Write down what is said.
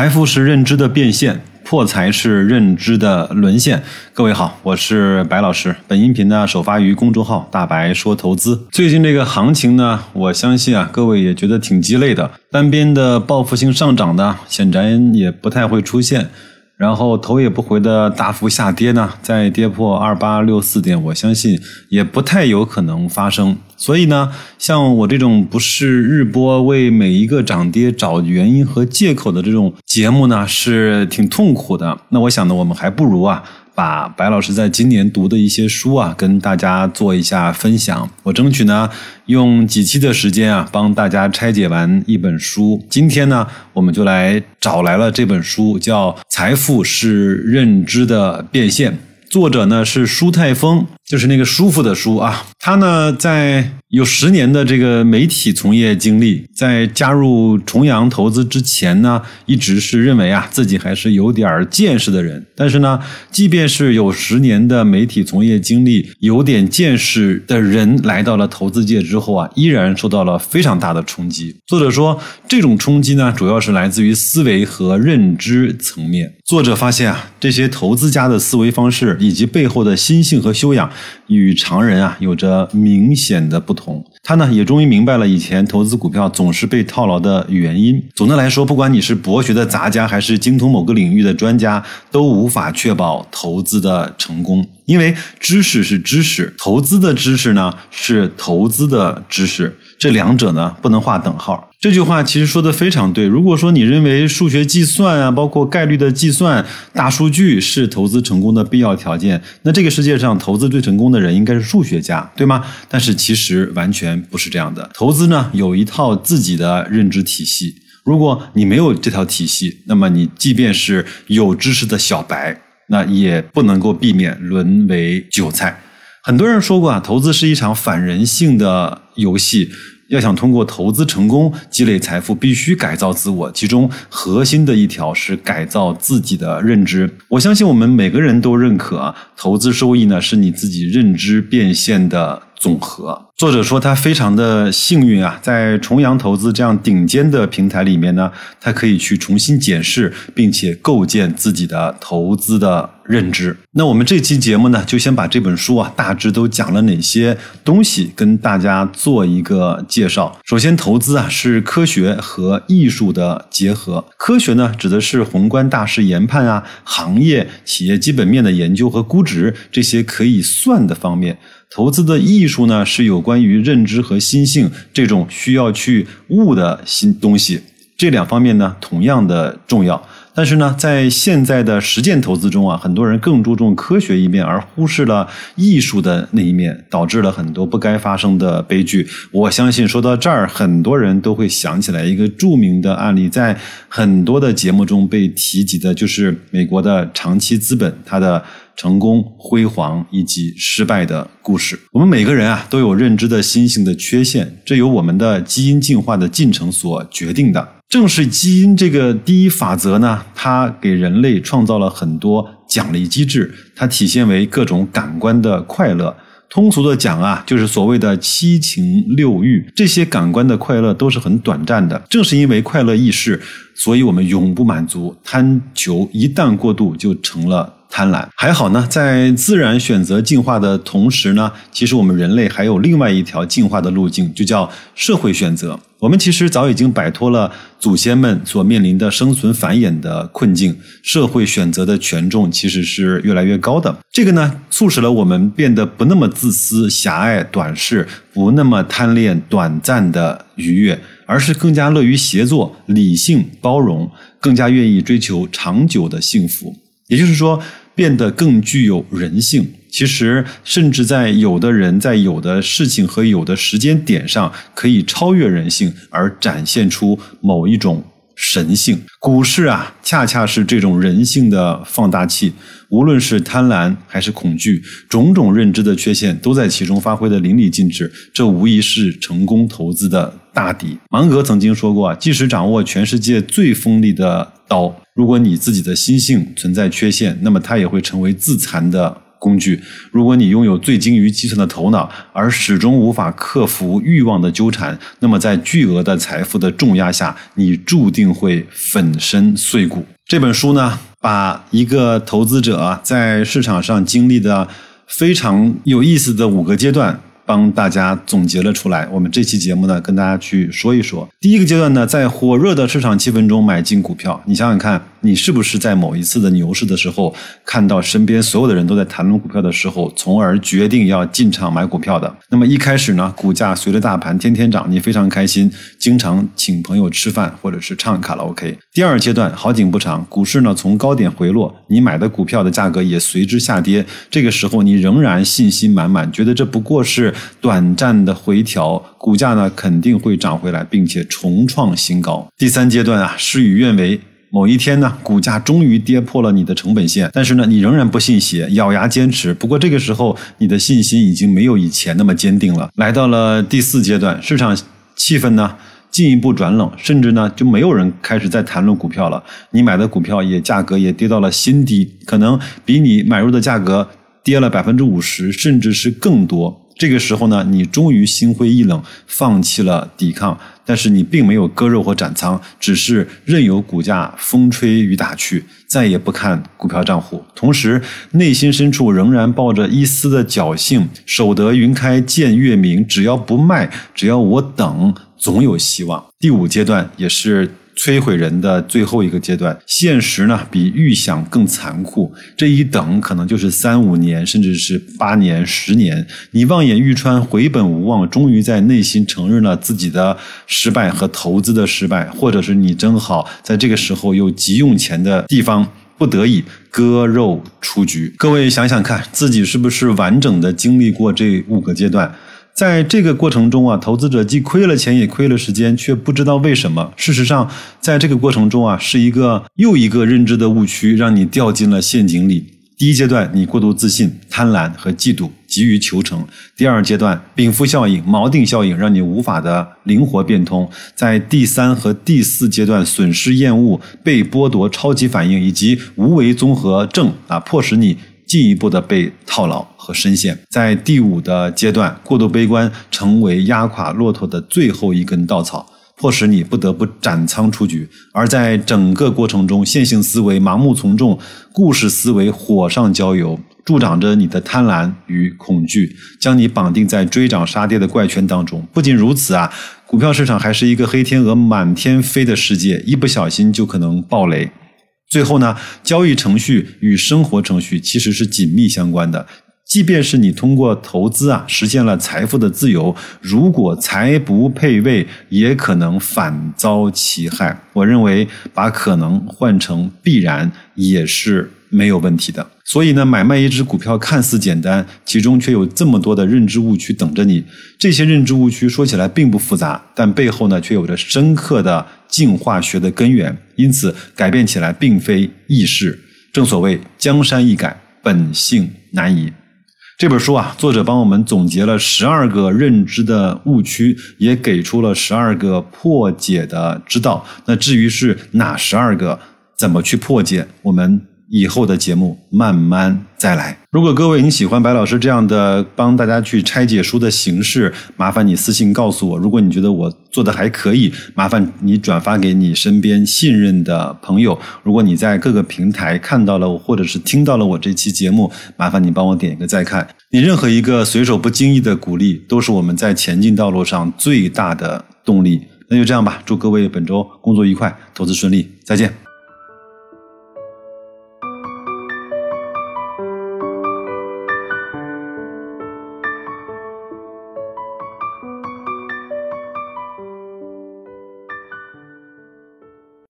财富是认知的变现，破财是认知的沦陷。各位好，我是白老师。本音频呢首发于公众号“大白说投资”。最近这个行情呢，我相信啊，各位也觉得挺鸡肋的。单边的报复性上涨呢，显然也不太会出现。然后头也不回的大幅下跌呢，再跌破二八六四点，我相信也不太有可能发生。所以呢，像我这种不是日播为每一个涨跌找原因和借口的这种节目呢，是挺痛苦的。那我想呢，我们还不如啊。把白老师在今年读的一些书啊，跟大家做一下分享。我争取呢，用几期的时间啊，帮大家拆解完一本书。今天呢，我们就来找来了这本书，叫《财富是认知的变现》，作者呢是舒泰峰。就是那个舒服的舒啊，他呢在有十年的这个媒体从业经历，在加入重阳投资之前呢，一直是认为啊自己还是有点见识的人。但是呢，即便是有十年的媒体从业经历、有点见识的人，来到了投资界之后啊，依然受到了非常大的冲击。作者说，这种冲击呢，主要是来自于思维和认知层面。作者发现啊，这些投资家的思维方式以及背后的心性和修养。与常人啊有着明显的不同。同他呢也终于明白了以前投资股票总是被套牢的原因。总的来说，不管你是博学的杂家，还是精通某个领域的专家，都无法确保投资的成功。因为知识是知识，投资的知识呢是投资的知识，这两者呢不能划等号。这句话其实说的非常对。如果说你认为数学计算啊，包括概率的计算、大数据是投资成功的必要条件，那这个世界上投资最成功的人应该是数学家，对吗？但是其实完全不是这样的。投资呢有一套自己的认知体系，如果你没有这套体系，那么你即便是有知识的小白，那也不能够避免沦为韭菜。很多人说过啊，投资是一场反人性的游戏。要想通过投资成功积累财富，必须改造自我，其中核心的一条是改造自己的认知。我相信我们每个人都认可啊，投资收益呢是你自己认知变现的。总和作者说他非常的幸运啊，在重阳投资这样顶尖的平台里面呢，他可以去重新检视并且构建自己的投资的认知。那我们这期节目呢，就先把这本书啊大致都讲了哪些东西，跟大家做一个介绍。首先，投资啊是科学和艺术的结合。科学呢，指的是宏观大势研判啊，行业企业基本面的研究和估值这些可以算的方面。投资的艺术呢，是有关于认知和心性这种需要去悟的新东西，这两方面呢，同样的重要。但是呢，在现在的实践投资中啊，很多人更注重科学一面，而忽视了艺术的那一面，导致了很多不该发生的悲剧。我相信说到这儿，很多人都会想起来一个著名的案例，在很多的节目中被提及的，就是美国的长期资本它的。成功、辉煌以及失败的故事。我们每个人啊，都有认知的心性的缺陷，这由我们的基因进化的进程所决定的。正是基因这个第一法则呢，它给人类创造了很多奖励机制，它体现为各种感官的快乐。通俗的讲啊，就是所谓的七情六欲。这些感官的快乐都是很短暂的。正是因为快乐易逝，所以我们永不满足，贪求一旦过度就成了。贪婪还好呢，在自然选择进化的同时呢，其实我们人类还有另外一条进化的路径，就叫社会选择。我们其实早已经摆脱了祖先们所面临的生存繁衍的困境，社会选择的权重其实是越来越高的。这个呢，促使了我们变得不那么自私、狭隘、短视，不那么贪恋短暂的愉悦，而是更加乐于协作、理性、包容，更加愿意追求长久的幸福。也就是说。变得更具有人性。其实，甚至在有的人在有的事情和有的时间点上，可以超越人性，而展现出某一种神性。股市啊，恰恰是这种人性的放大器。无论是贪婪还是恐惧，种种认知的缺陷都在其中发挥的淋漓尽致。这无疑是成功投资的大敌。芒格曾经说过，即使掌握全世界最锋利的刀。如果你自己的心性存在缺陷，那么它也会成为自残的工具。如果你拥有最精于计算的头脑，而始终无法克服欲望的纠缠，那么在巨额的财富的重压下，你注定会粉身碎骨。这本书呢，把一个投资者在市场上经历的非常有意思的五个阶段。帮大家总结了出来。我们这期节目呢，跟大家去说一说。第一个阶段呢，在火热的市场气氛中买进股票。你想想看，你是不是在某一次的牛市的时候，看到身边所有的人都在谈论股票的时候，从而决定要进场买股票的？那么一开始呢，股价随着大盘天天涨，你非常开心，经常请朋友吃饭或者是唱卡拉 OK。第二阶段好景不长，股市呢从高点回落，你买的股票的价格也随之下跌。这个时候你仍然信心满满，觉得这不过是。短暂的回调，股价呢肯定会涨回来，并且重创新高。第三阶段啊，事与愿违，某一天呢，股价终于跌破了你的成本线，但是呢，你仍然不信邪，咬牙坚持。不过这个时候，你的信心已经没有以前那么坚定了。来到了第四阶段，市场气氛呢进一步转冷，甚至呢就没有人开始在谈论股票了。你买的股票也价格也跌到了新低，可能比你买入的价格跌了百分之五十，甚至是更多。这个时候呢，你终于心灰意冷，放弃了抵抗，但是你并没有割肉或斩仓，只是任由股价风吹雨打去，再也不看股票账户。同时，内心深处仍然抱着一丝的侥幸，守得云开见月明，只要不卖，只要我等，总有希望。第五阶段也是。摧毁人的最后一个阶段，现实呢比预想更残酷。这一等可能就是三五年，甚至是八年、十年。你望眼欲穿，回本无望，终于在内心承认了自己的失败和投资的失败，或者是你正好在这个时候又急用钱的地方，不得已割肉出局。各位想想看，自己是不是完整的经历过这五个阶段？在这个过程中啊，投资者既亏了钱也亏了时间，却不知道为什么。事实上，在这个过程中啊，是一个又一个认知的误区，让你掉进了陷阱里。第一阶段，你过度自信、贪婪和嫉妒，急于求成；第二阶段，禀赋效应、锚定效应，让你无法的灵活变通；在第三和第四阶段，损失厌恶、被剥夺、超级反应以及无为综合症啊，迫使你。进一步的被套牢和深陷，在第五的阶段，过度悲观成为压垮骆驼的最后一根稻草，迫使你不得不斩仓出局。而在整个过程中，线性思维、盲目从众、故事思维火上浇油，助长着你的贪婪与恐惧，将你绑定在追涨杀跌的怪圈当中。不仅如此啊，股票市场还是一个黑天鹅满天飞的世界，一不小心就可能爆雷。最后呢，交易程序与生活程序其实是紧密相关的。即便是你通过投资啊实现了财富的自由，如果财不配位，也可能反遭其害。我认为把可能换成必然也是没有问题的。所以呢，买卖一只股票看似简单，其中却有这么多的认知误区等着你。这些认知误区说起来并不复杂，但背后呢却有着深刻的进化学的根源。因此，改变起来并非易事。正所谓江山易改，本性难移。这本书啊，作者帮我们总结了十二个认知的误区，也给出了十二个破解的之道。那至于是哪十二个，怎么去破解，我们。以后的节目慢慢再来。如果各位你喜欢白老师这样的帮大家去拆解书的形式，麻烦你私信告诉我。如果你觉得我做的还可以，麻烦你转发给你身边信任的朋友。如果你在各个平台看到了或者是听到了我这期节目，麻烦你帮我点一个再看。你任何一个随手不经意的鼓励，都是我们在前进道路上最大的动力。那就这样吧，祝各位本周工作愉快，投资顺利，再见。